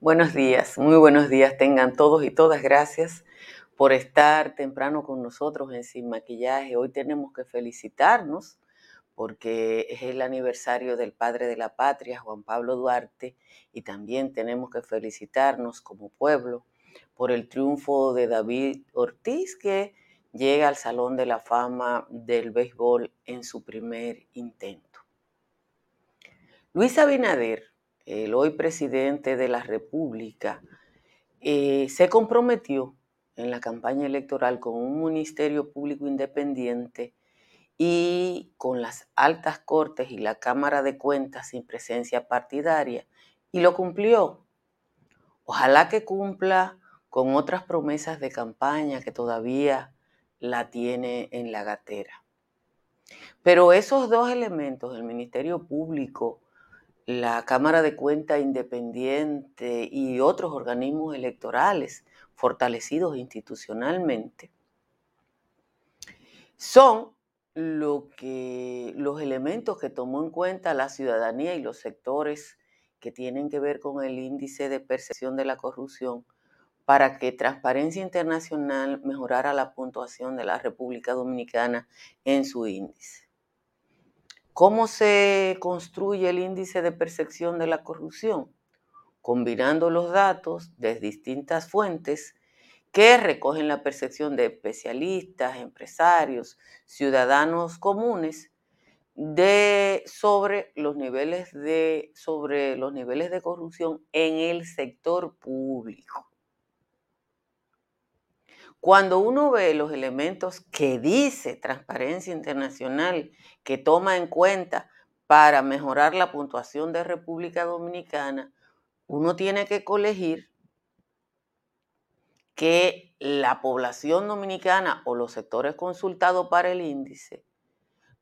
Buenos días, muy buenos días tengan todos y todas. Gracias por estar temprano con nosotros en Sin Maquillaje. Hoy tenemos que felicitarnos porque es el aniversario del padre de la patria, Juan Pablo Duarte, y también tenemos que felicitarnos como pueblo por el triunfo de David Ortiz, que llega al Salón de la Fama del Béisbol en su primer intento. Luis Abinader el hoy presidente de la República, eh, se comprometió en la campaña electoral con un ministerio público independiente y con las altas cortes y la Cámara de Cuentas sin presencia partidaria, y lo cumplió. Ojalá que cumpla con otras promesas de campaña que todavía la tiene en la gatera. Pero esos dos elementos, el Ministerio Público la Cámara de Cuenta Independiente y otros organismos electorales fortalecidos institucionalmente, son lo que, los elementos que tomó en cuenta la ciudadanía y los sectores que tienen que ver con el índice de percepción de la corrupción para que Transparencia Internacional mejorara la puntuación de la República Dominicana en su índice. ¿Cómo se construye el índice de percepción de la corrupción? Combinando los datos de distintas fuentes que recogen la percepción de especialistas, empresarios, ciudadanos comunes de, sobre, los niveles de, sobre los niveles de corrupción en el sector público. Cuando uno ve los elementos que dice Transparencia Internacional, que toma en cuenta para mejorar la puntuación de República Dominicana, uno tiene que colegir que la población dominicana o los sectores consultados para el índice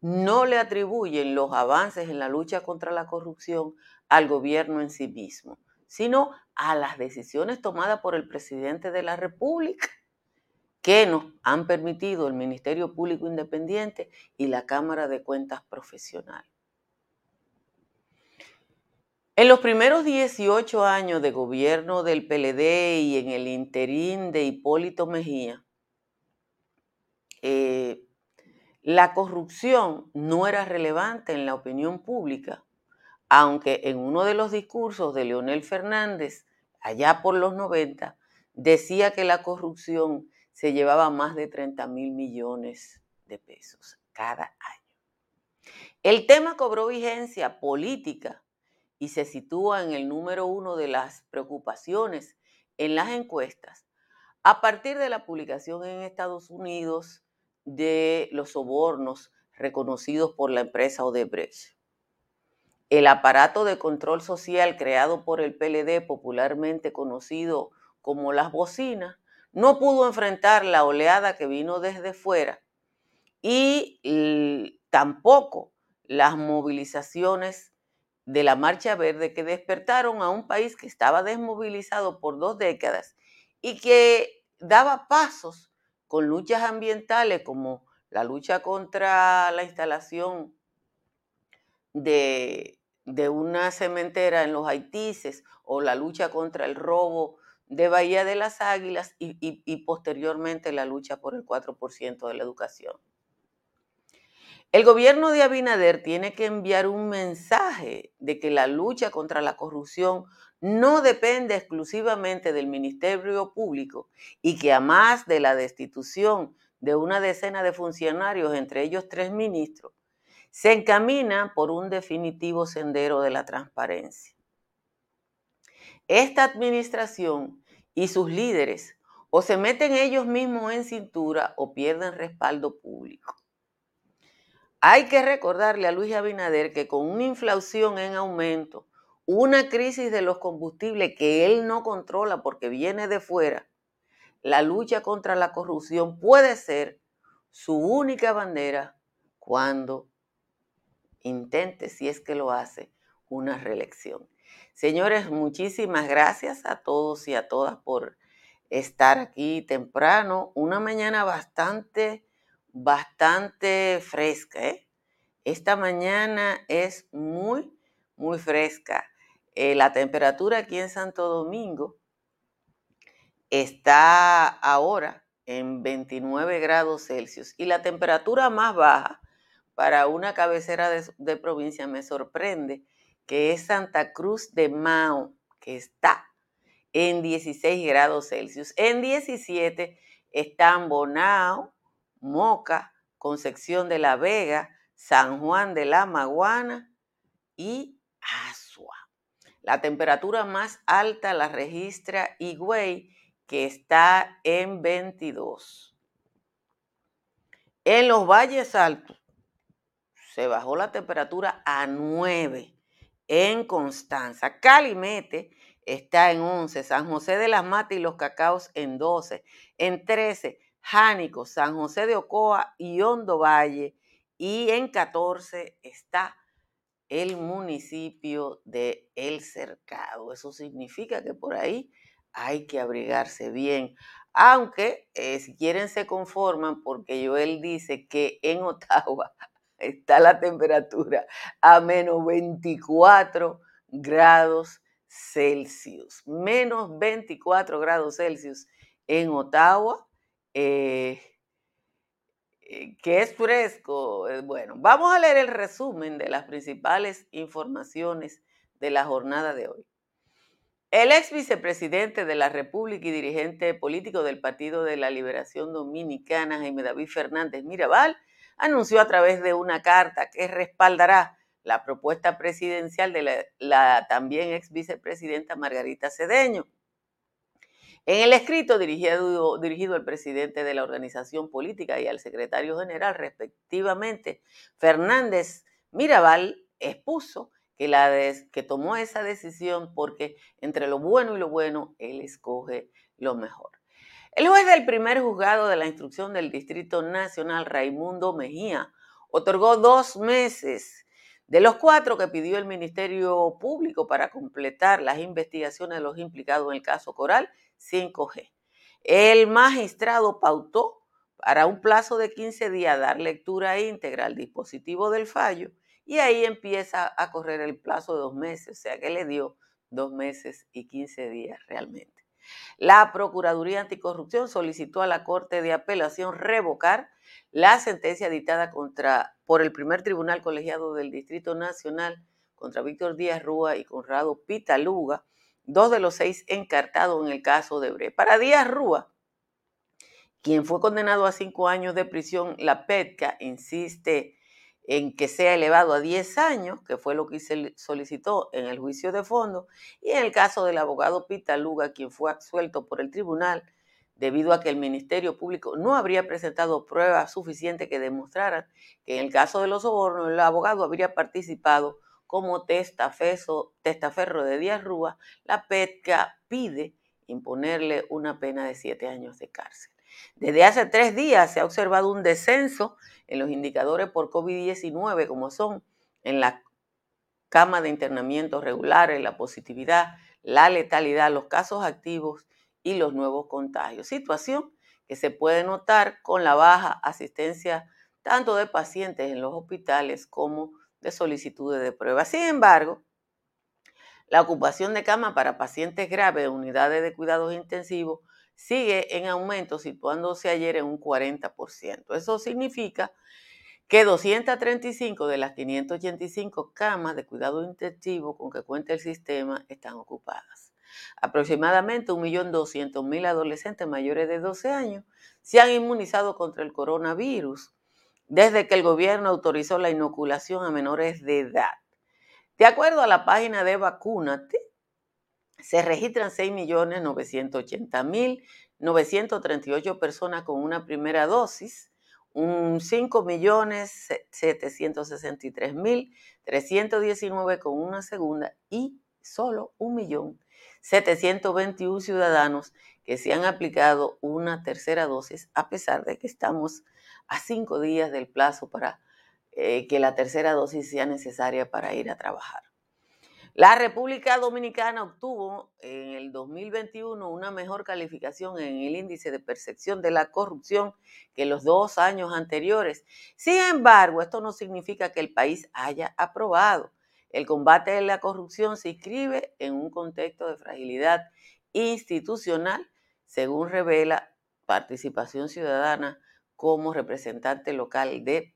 no le atribuyen los avances en la lucha contra la corrupción al gobierno en sí mismo, sino a las decisiones tomadas por el presidente de la República que nos han permitido el Ministerio Público Independiente y la Cámara de Cuentas Profesional. En los primeros 18 años de gobierno del PLD y en el interín de Hipólito Mejía, eh, la corrupción no era relevante en la opinión pública, aunque en uno de los discursos de Leonel Fernández, allá por los 90, decía que la corrupción se llevaba más de 30 mil millones de pesos cada año. El tema cobró vigencia política y se sitúa en el número uno de las preocupaciones en las encuestas a partir de la publicación en Estados Unidos de los sobornos reconocidos por la empresa Odebrecht. El aparato de control social creado por el PLD, popularmente conocido como las bocinas, no pudo enfrentar la oleada que vino desde fuera y tampoco las movilizaciones de la Marcha Verde que despertaron a un país que estaba desmovilizado por dos décadas y que daba pasos con luchas ambientales como la lucha contra la instalación de, una cementera en los Haitises o la lucha contra el robo de Bahía de las Águilas y, posteriormente la lucha por el 4% de la educación. El gobierno de Abinader tiene que enviar un mensaje de que la lucha contra la corrupción no depende exclusivamente del Ministerio Público y que a más de la destitución de una decena de funcionarios, entre ellos tres ministros, se encamina por un definitivo sendero de la transparencia. Esta administración y sus líderes o se meten ellos mismos en cintura o pierden respaldo público. Hay que recordarle a Luis Abinader que con una inflación en aumento, una crisis de los combustibles que él no controla porque viene de fuera, la lucha contra la corrupción puede ser su única bandera cuando intente, si es que lo hace, una reelección. Señores, muchísimas gracias a todos y a todas por estar aquí temprano. Una mañana bastante, bastante fresca. ¿eh? Esta mañana es muy, muy fresca. Eh, la temperatura aquí en Santo Domingo está ahora en 29 grados Celsius y la temperatura más baja para una cabecera de, provincia me sorprende que es Santa Cruz de Mao, que está en 16 grados Celsius. En 17 están Bonao, Moca, Concepción de la Vega, San Juan de la Maguana y Asua. La temperatura más alta la registra Higüey, que está en 22. En los valles altos se bajó la temperatura a 9 en Constanza. Calimete está en 11, San José de las Matas y los Cacaos en 12, en 13, Jánico, San José de Ocoa y Hondo Valle, y en 14 está el municipio de El Cercado. Eso significa que por ahí hay que abrigarse bien. Aunque eh, si quieren se conforman porque Joel dice que en Ottawa está la temperatura a menos 24 grados Celsius. Menos 24 grados Celsius en Ottawa, eh, eh, que es fresco. Eh, bueno, vamos a leer el resumen de las principales informaciones de la jornada de hoy. El ex vicepresidente de la República y dirigente político del Partido de la Liberación Dominicana, Jaime David Fernández Mirabal, anunció a través de una carta que respaldará la propuesta presidencial de la, también ex vicepresidenta Margarita Cedeño. En el escrito dirigido, al presidente de la organización política y al secretario general, respectivamente, Fernández Mirabal expuso que tomó esa decisión porque entre lo bueno y lo bueno, él escoge lo mejor. El juez del primer juzgado de la instrucción del Distrito Nacional, Raimundo Mejía, otorgó dos meses de los cuatro que pidió el Ministerio Público para completar las investigaciones de los implicados en el caso Coral 5G. El magistrado pautó para un plazo de 15 días dar lectura íntegra al dispositivo del fallo y ahí empieza a correr el plazo de dos meses, o sea que le dio dos meses y 15 días realmente. La Procuraduría Anticorrupción solicitó a la Corte de Apelación revocar la sentencia dictada contra, por el primer tribunal colegiado del Distrito Nacional contra Víctor Díaz Rúa y Conrado Pitaluga, dos de los seis encartados en el caso de Bre. Para Díaz Rúa, quien fue condenado a cinco años de prisión, la PETCA insiste en que sea elevado a 10 años, que fue lo que se solicitó en el juicio de fondo, y en el caso del abogado Pita Luga, quien fue absuelto por el tribunal debido a que el Ministerio Público no habría presentado pruebas suficientes que demostraran que en el caso de los sobornos el abogado habría participado como testaferro de Díaz Rúa, la PETCA pide imponerle una pena de siete años de cárcel. Desde hace tres días se ha observado un descenso en los indicadores por COVID-19, como son en la cama de internamiento regulares, la positividad, la letalidad, los casos activos y los nuevos contagios. Situación que se puede notar con la baja asistencia tanto de pacientes en los hospitales como de solicitudes de pruebas. Sin embargo, la ocupación de cama para pacientes graves de unidades de cuidados intensivos sigue en aumento, situándose ayer en un 40%. Eso significa que 235 de las 585 camas de cuidado intensivo con que cuenta el sistema están ocupadas. Aproximadamente 1.200.000 adolescentes mayores de 12 años se han inmunizado contra el coronavirus desde que el gobierno autorizó la inoculación a menores de edad. De acuerdo a la página de Vacúnate, se registran 6.980.938 personas con una primera dosis, un 5.763.319 con una segunda y solo 1.721 ciudadanos que se han aplicado una tercera dosis, a pesar de que estamos a cinco días del plazo para eh, que la tercera dosis sea necesaria para ir a trabajar. La República Dominicana obtuvo en el 2021 una mejor calificación en el índice de percepción de la corrupción que los dos años anteriores. Sin embargo, esto no significa que el país haya aprobado. El combate a la corrupción se inscribe en un contexto de fragilidad institucional, según revela Participación Ciudadana como representante local de,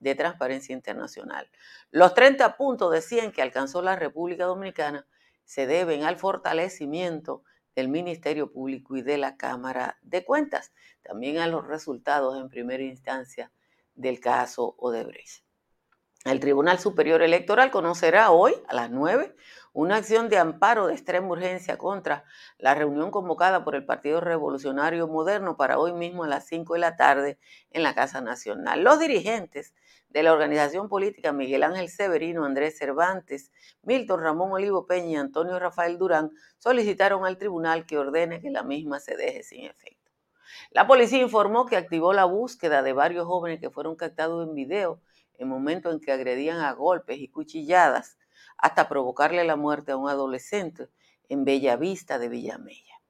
de, Transparencia Internacional. Los 30 puntos decían que alcanzó la República Dominicana se deben al fortalecimiento del Ministerio Público y de la Cámara de Cuentas, también a los resultados en primera instancia del caso Odebrecht. El Tribunal Superior Electoral conocerá hoy a las 9 una acción de amparo de extrema urgencia contra la reunión convocada por el Partido Revolucionario Moderno para hoy mismo a las 5 de la tarde en la Casa Nacional. Los dirigentes de la organización política Miguel Ángel Severino, Andrés Cervantes, Milton Ramón Olivo Peña y Antonio Rafael Durán solicitaron al tribunal que ordene que la misma se deje sin efecto. La policía informó que activó la búsqueda de varios jóvenes que fueron captados en video en momentos en que agredían a golpes y cuchilladas hasta provocarle la muerte a un adolescente en Bellavista de Villamella.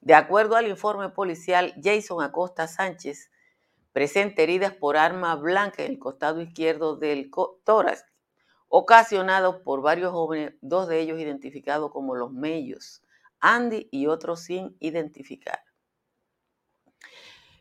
De acuerdo al informe policial, Jason Acosta Sánchez presenta heridas por arma blanca en el costado izquierdo del tórax, ocasionados por varios jóvenes, dos de ellos identificados como los Mellos, Andy y otros sin identificar.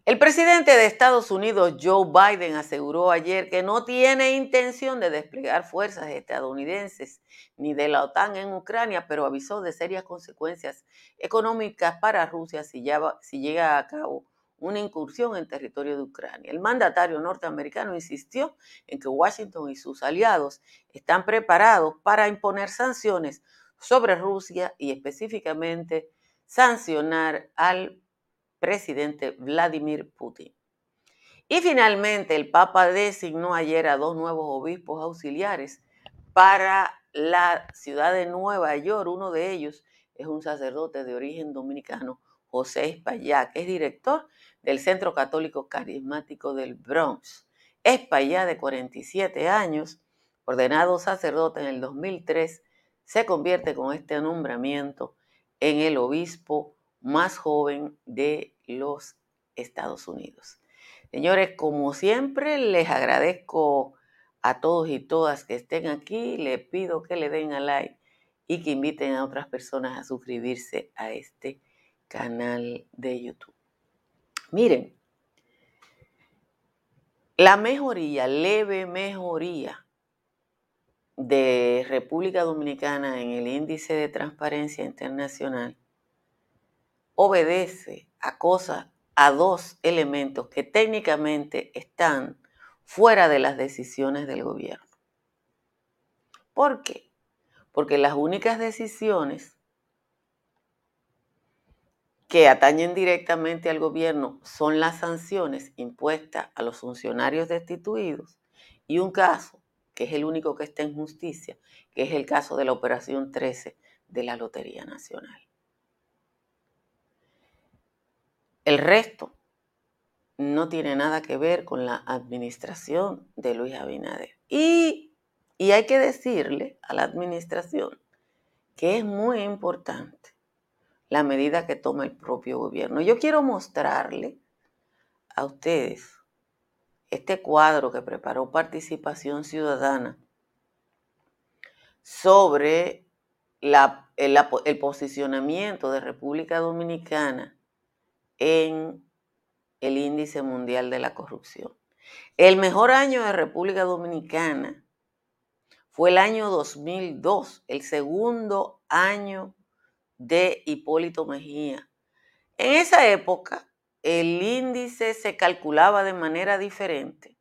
El presidente de Estados Unidos, Joe Biden, aseguró ayer que no tiene intención de desplegar fuerzas estadounidenses ni de la OTAN en Ucrania, pero avisó de serias consecuencias económicas para Rusia si, si llega a cabo una incursión en territorio de Ucrania. El mandatario norteamericano insistió en que Washington y sus aliados están preparados para imponer sanciones sobre Rusia y específicamente sancionar al presidente Vladimir Putin. Y finalmente, el Papa designó ayer a dos nuevos obispos auxiliares para la ciudad de Nueva York. Uno de ellos es un sacerdote de origen dominicano, José Espaillá, que es director del Centro Católico Carismático del Bronx. Espaillá, de 47 años, ordenado sacerdote en el 2003, se convierte con este nombramiento en el obispo más joven de los Estados Unidos. Señores, como siempre, les agradezco a todos y todas que estén aquí. Les pido que le den a like y que inviten a otras personas a suscribirse a este canal de YouTube. Miren, la mejoría, leve mejoría de República Dominicana en el índice de transparencia internacional obedece a cosas, a dos elementos que técnicamente están fuera de las decisiones del gobierno. ¿Por qué? Porque las únicas decisiones que atañen directamente al gobierno son las sanciones impuestas a los funcionarios destituidos y un caso, que es el único que está en justicia, que es el caso de la Operación 13 de la Lotería Nacional. El resto no tiene nada que ver con la administración de Luis Abinader. Y, hay que decirle a la administración que es muy importante la medida que toma el propio gobierno. Yo quiero mostrarle a ustedes este cuadro que preparó Participación Ciudadana sobre el posicionamiento de República Dominicana en el índice mundial de la corrupción. El mejor año de República Dominicana fue el año 2002, el segundo año de Hipólito Mejía. En esa época, el índice se calculaba de manera diferente,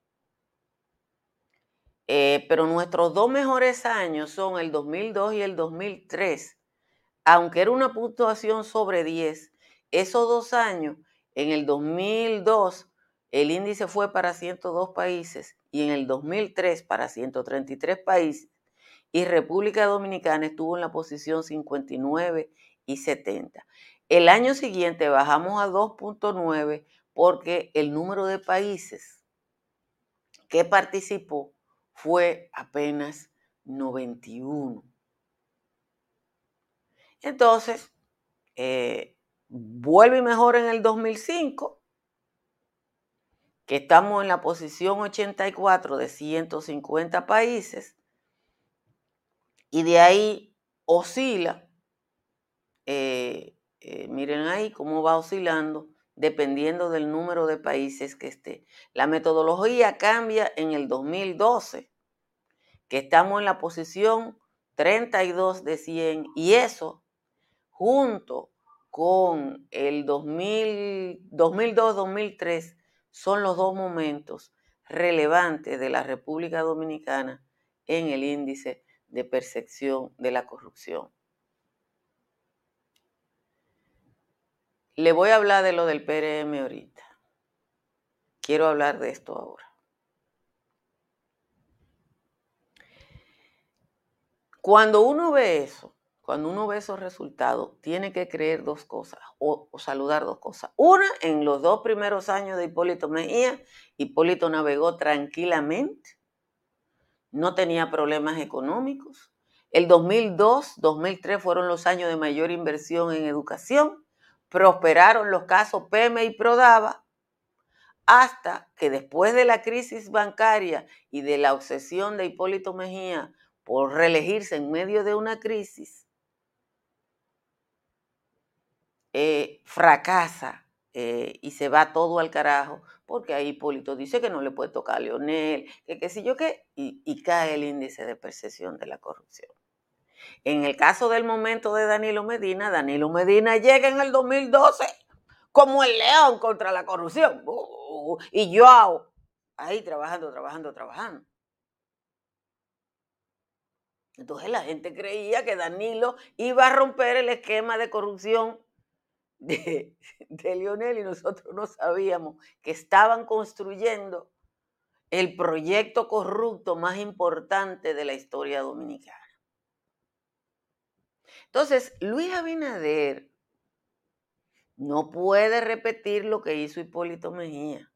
eh, pero nuestros dos mejores años son el 2002 y el 2003. Aunque era una puntuación sobre 10, esos dos años, en el 2002, el índice fue para 102 países y en el 2003 para 133 países. y República Dominicana estuvo en la posición 59 y 70. El año siguiente bajamos a 2.9 porque el número de países que participó fue apenas 91. Entonces, eh, vuelve y mejora en el 2005, que estamos en la posición 84 de 150 países, y de ahí oscila eh, eh, miren ahí cómo va oscilando dependiendo del número de países que esté. La metodología cambia en el 2012, que estamos en la posición 32 de 100 y eso junto con el 2002-2003 son los dos momentos relevantes de la República Dominicana en el índice de percepción de la corrupción. Le voy a hablar de lo del PRM ahorita. Quiero hablar de esto ahora. Cuando uno ve eso, cuando uno ve esos resultados, tiene que creer dos cosas o, saludar dos cosas. Una, en los dos primeros años de Hipólito Mejía, Hipólito navegó tranquilamente, no tenía problemas económicos. El 2002, 2003 fueron los años de mayor inversión en educación prosperaron los casos PEME y Prodava hasta que después de la crisis bancaria y de la obsesión de Hipólito Mejía por reelegirse en medio de una crisis, eh, fracasa eh, y se va todo al carajo, porque ahí Hipólito dice que no le puede tocar a Leonel, que qué sé yo qué, y cae el índice de percepción de la corrupción. En el caso del momento de Danilo Medina, Danilo Medina llega en el 2012 como el león contra la corrupción. Uh, y yo ahí trabajando, trabajando, trabajando. Entonces la gente creía que Danilo iba a romper el esquema de corrupción de, Lionel y nosotros no sabíamos que estaban construyendo el proyecto corrupto más importante de la historia dominicana. Entonces, Luis Abinader no puede repetir lo que hizo Hipólito Mejía.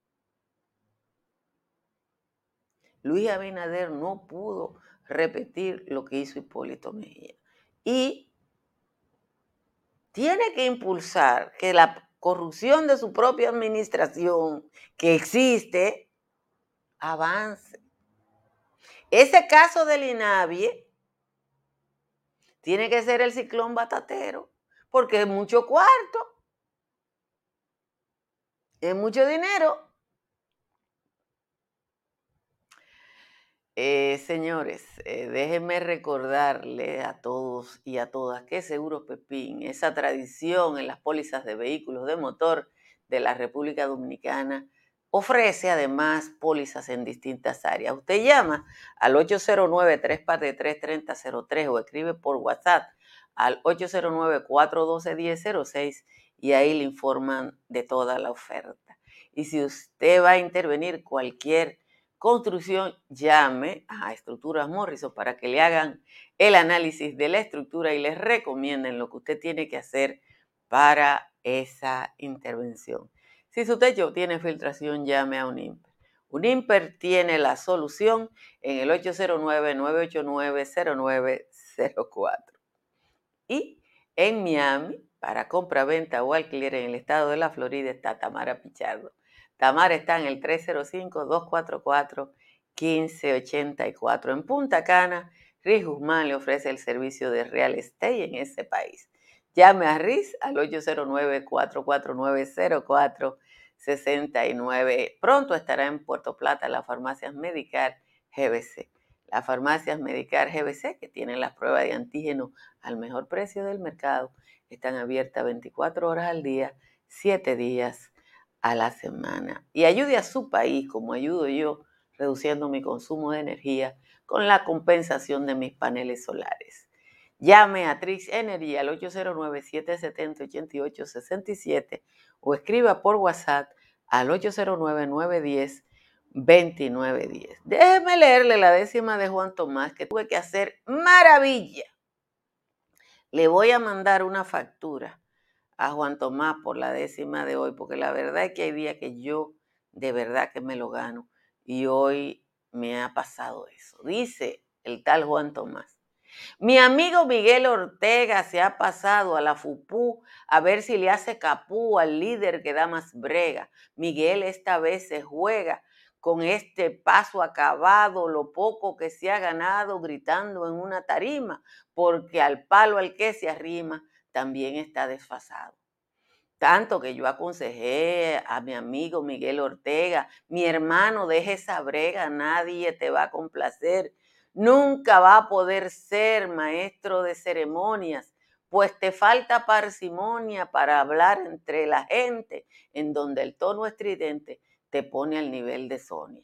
Luis Abinader no pudo repetir lo que hizo Hipólito Mejía. Y tiene que impulsar que la corrupción de su propia administración, que existe, avance. Ese caso del INAVIE tiene que ser el ciclón batatero, porque es mucho cuarto, es mucho dinero. Eh, señores, eh, déjenme recordarle a todos y a todas que Seguro Pepín, esa tradición en las pólizas de vehículos de motor de la República Dominicana, Ofrece además pólizas en distintas áreas. Usted llama al 809-343-3003 o escribe por WhatsApp al 809-412-1006 y ahí le informan de toda la oferta. Y si usted va a intervenir cualquier construcción, llame a Estructuras Morrison para que le hagan el análisis de la estructura y les recomienden lo que usted tiene que hacer para esa intervención. Si su techo tiene filtración, llame a Unimper. Unimper tiene la solución en el 809-989-0904. Y en Miami, para compra-venta o alquiler en el estado de la Florida, está Tamara Pichardo. Tamara está en el 305-244-1584. En Punta Cana, Riz Guzmán le ofrece el servicio de real estate en ese país. Llame a Riz al 809-449-0469. Pronto estará en Puerto Plata las farmacias Medicar GBC. Las farmacias Medicar GBC, que tienen las pruebas de antígeno al mejor precio del mercado, están abiertas 24 horas al día, 7 días a la semana. Y ayude a su país, como ayudo yo, reduciendo mi consumo de energía con la compensación de mis paneles solares. Llame a Trix Energy al 809-770-8867 o escriba por WhatsApp al 809-910. 2910. Déjeme leerle la décima de Juan Tomás, que tuve que hacer maravilla. Le voy a mandar una factura a Juan Tomás por la décima de hoy, porque la verdad es que hay días que yo de verdad que me lo gano y hoy me ha pasado eso. Dice el tal Juan Tomás. Mi amigo Miguel Ortega se ha pasado a la FUPU a ver si le hace capú al líder que da más brega. Miguel esta vez se juega con este paso acabado, lo poco que se ha ganado gritando en una tarima, porque al palo al que se arrima también está desfasado. Tanto que yo aconsejé a mi amigo Miguel Ortega, mi hermano, deje esa brega, nadie te va a complacer. Nunca va a poder ser maestro de ceremonias, pues te falta parsimonia para hablar entre la gente, en donde el tono estridente te pone al nivel de Sonia.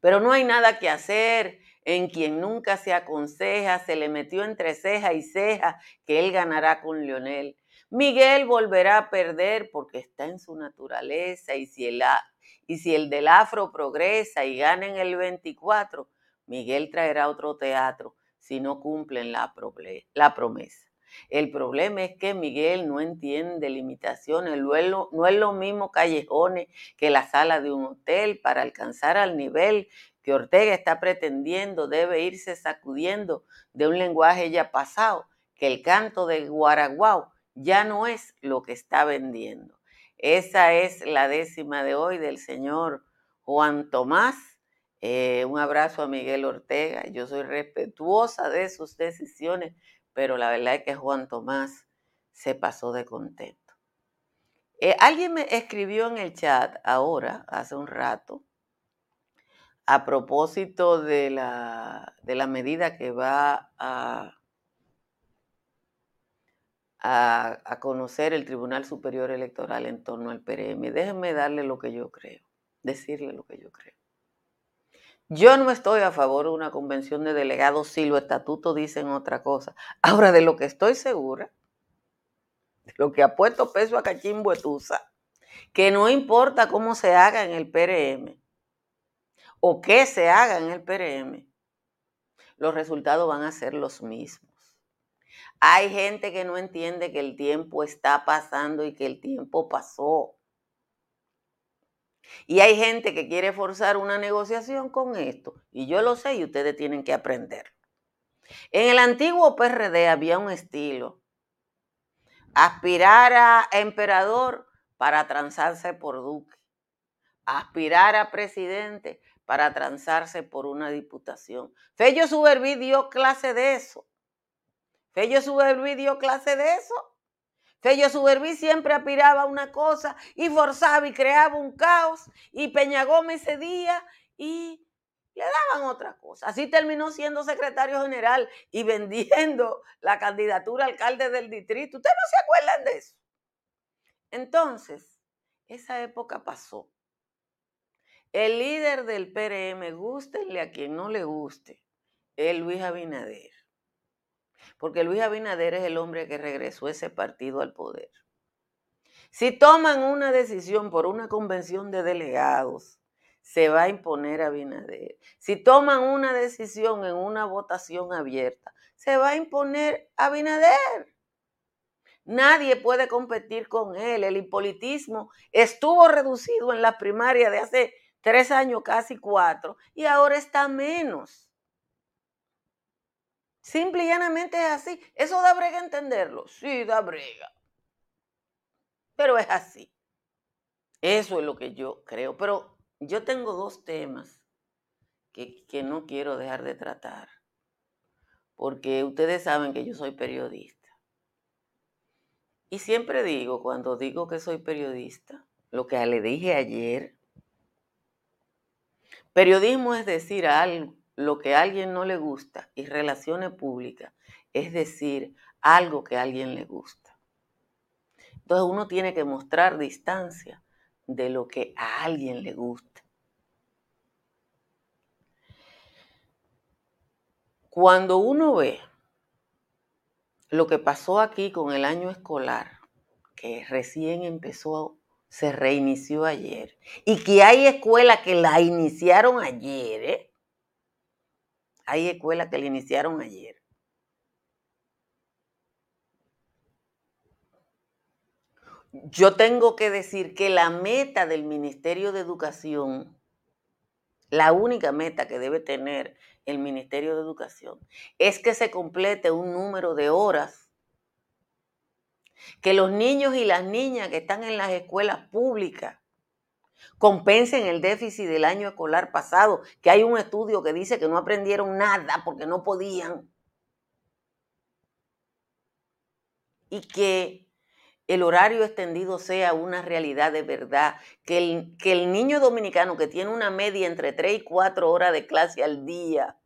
Pero no hay nada que hacer. En quien nunca se aconseja, se le metió entre ceja y ceja que él ganará con Leonel. Miguel volverá a perder porque está en su naturaleza y si el, y si el del afro progresa y gana en el 24, Miguel traerá otro teatro si no cumplen la, promesa. El problema es que Miguel no entiende limitaciones, no es lo mismo callejones que la sala de un hotel para alcanzar al nivel que Ortega está pretendiendo, debe irse sacudiendo de un lenguaje ya pasado, que el canto de Guaraguao ya no es lo que está vendiendo. Esa es la décima de hoy del señor Juan Tomás. Eh, un abrazo a Miguel Ortega. Yo soy respetuosa de sus decisiones, pero la verdad es que Juan Tomás se pasó de contento. Eh, alguien me escribió en el chat ahora, hace un rato, a propósito de la, de la medida que va a, a, conocer el Tribunal Superior Electoral en torno al PRM. Déjenme darle lo que yo creo, decirle lo que yo creo. Yo no estoy a favor de una convención de delegados si los estatutos dicen otra cosa. Ahora, de lo que estoy segura, de lo que ha puesto peso a Cachimbo Etusa, que no importa cómo se haga en el PRM o qué se haga en el PRM, los resultados van a ser los mismos. Hay gente que no entiende que el tiempo está pasando y que el tiempo pasó. Y hay gente que quiere forzar una negociación con esto. Y yo lo sé y ustedes tienen que aprender. En el antiguo PRD había un estilo. Aspirar a emperador para transarse por duque. Aspirar a presidente para transarse por una diputación. Fello Suberví dio clase de eso. Fello Suberví dio clase de eso. Fello Suberví siempre aspiraba a una cosa y forzaba y creaba un caos y Peña Gómez cedía y le daban otra cosa. Así terminó siendo secretario general y vendiendo la candidatura a alcalde del distrito. ¿Ustedes no se acuerdan de eso? Entonces, esa época pasó. El líder del PRM, gústenle a quien no le guste, es Luis Abinader porque Luis Abinader es el hombre que regresó ese partido al poder. Si toman una decisión por una convención de delegados, se va a imponer Abinader. Si toman una decisión en una votación abierta, se va a imponer Abinader. Nadie puede competir con él. El impolitismo estuvo reducido en la primaria de hace tres años, casi cuatro, y ahora está menos. Simple y llanamente es así. ¿Eso da brega entenderlo? Sí, da brega. Pero es así. Eso es lo que yo creo. Pero yo tengo dos temas que, que no quiero dejar de tratar. Porque ustedes saben que yo soy periodista. Y siempre digo, cuando digo que soy periodista, lo que le dije ayer, periodismo es decir algo lo que a alguien no le gusta y relaciones públicas es decir algo que a alguien le gusta. Entonces uno tiene que mostrar distancia de lo que a alguien le gusta. Cuando uno ve lo que pasó aquí con el año escolar, que recién empezó, se reinició ayer. Y que hay escuelas que la iniciaron ayer, ¿eh? Hay escuelas que la iniciaron ayer. Yo tengo que decir que la meta del Ministerio de Educación, la única meta que debe tener el Ministerio de Educación, es que se complete un número de horas que los niños y las niñas que están en las escuelas públicas compensen el déficit del año escolar pasado, que hay un estudio que dice que no aprendieron nada porque no podían. Y que el horario extendido sea una realidad de verdad, que el, que el niño dominicano que tiene una media entre 3 y 4 horas de clase al día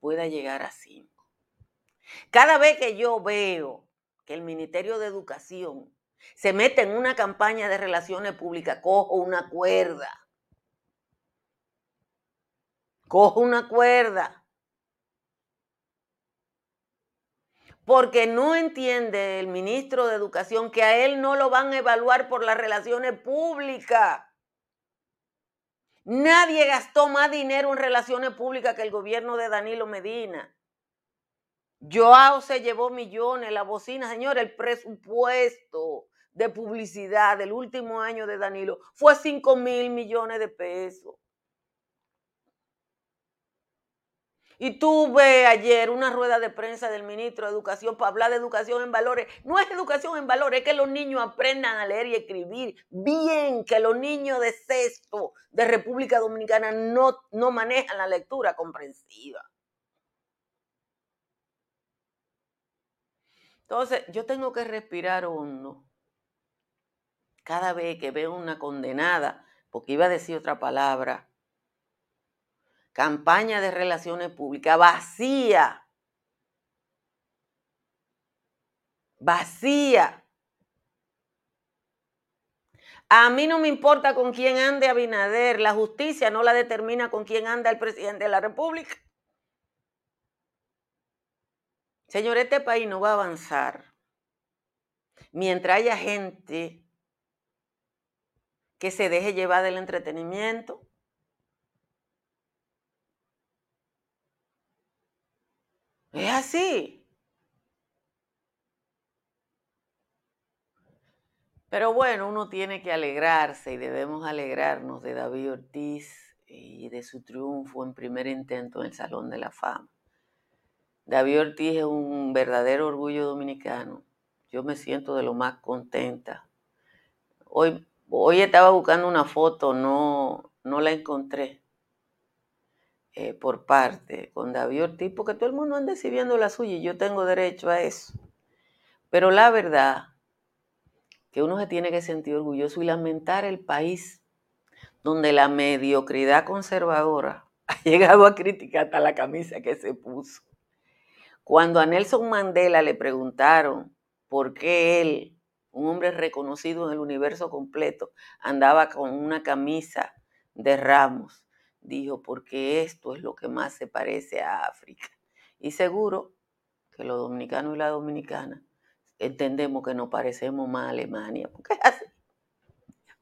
pueda llegar a 5. Cada vez que yo veo que el Ministerio de Educación se mete en una campaña de relaciones públicas, cojo una cuerda. Cojo una cuerda. Porque no entiende el ministro de Educación que a él no lo van a evaluar por las relaciones públicas. Nadie gastó más dinero en relaciones públicas que el gobierno de Danilo Medina. Joao se llevó millones, la bocina, señor, el presupuesto de publicidad del último año de Danilo fue 5 mil millones de pesos. Y tuve ayer una rueda de prensa del ministro de Educación para hablar de educación en valores. No es educación en valores, es que los niños aprendan a leer y escribir bien, que los niños de sexto de República Dominicana no, no manejan la lectura comprensiva. Entonces, yo tengo que respirar hondo cada vez que veo una condenada, porque iba a decir otra palabra, campaña de relaciones públicas vacía, vacía. A mí no me importa con quién ande Abinader, la justicia no la determina con quién anda el presidente de la República. Señor, este país no va a avanzar mientras haya gente que se deje llevar del entretenimiento. Es así. Pero bueno, uno tiene que alegrarse y debemos alegrarnos de David Ortiz y de su triunfo en primer intento en el Salón de la Fama. David Ortiz es un verdadero orgullo dominicano. Yo me siento de lo más contenta. Hoy, hoy estaba buscando una foto, no, no la encontré eh, por parte con David Ortiz, porque todo el mundo anda exhibiendo la suya y yo tengo derecho a eso. Pero la verdad que uno se tiene que sentir orgulloso y lamentar el país donde la mediocridad conservadora ha llegado a criticar hasta la camisa que se puso. Cuando a Nelson Mandela le preguntaron por qué él, un hombre reconocido en el universo completo, andaba con una camisa de ramos, dijo, porque esto es lo que más se parece a África. Y seguro que los dominicanos y la dominicana entendemos que nos parecemos más a Alemania, porque es así.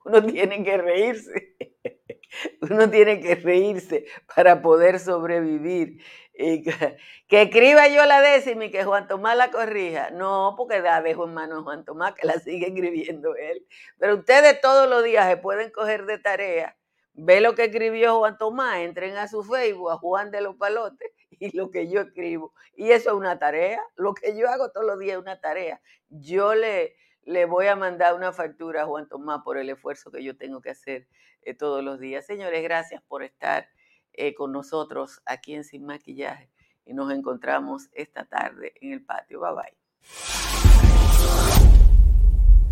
Uno tiene que reírse. Uno tiene que reírse para poder sobrevivir. que, escriba yo la décima y que Juan Tomás la corrija. No, porque la dejo en manos de Juan Tomás, que la sigue escribiendo él. Pero ustedes todos los días se pueden coger de tarea, ve lo que escribió Juan Tomás, entren a su Facebook, a Juan de los Palotes, y lo que yo escribo. Y eso es una tarea. Lo que yo hago todos los días es una tarea. Yo le, le voy a mandar una factura a Juan Tomás por el esfuerzo que yo tengo que hacer eh, todos los días. Señores, gracias por estar eh, con nosotros aquí en Sin Maquillaje y nos encontramos esta tarde en el patio. Bye bye.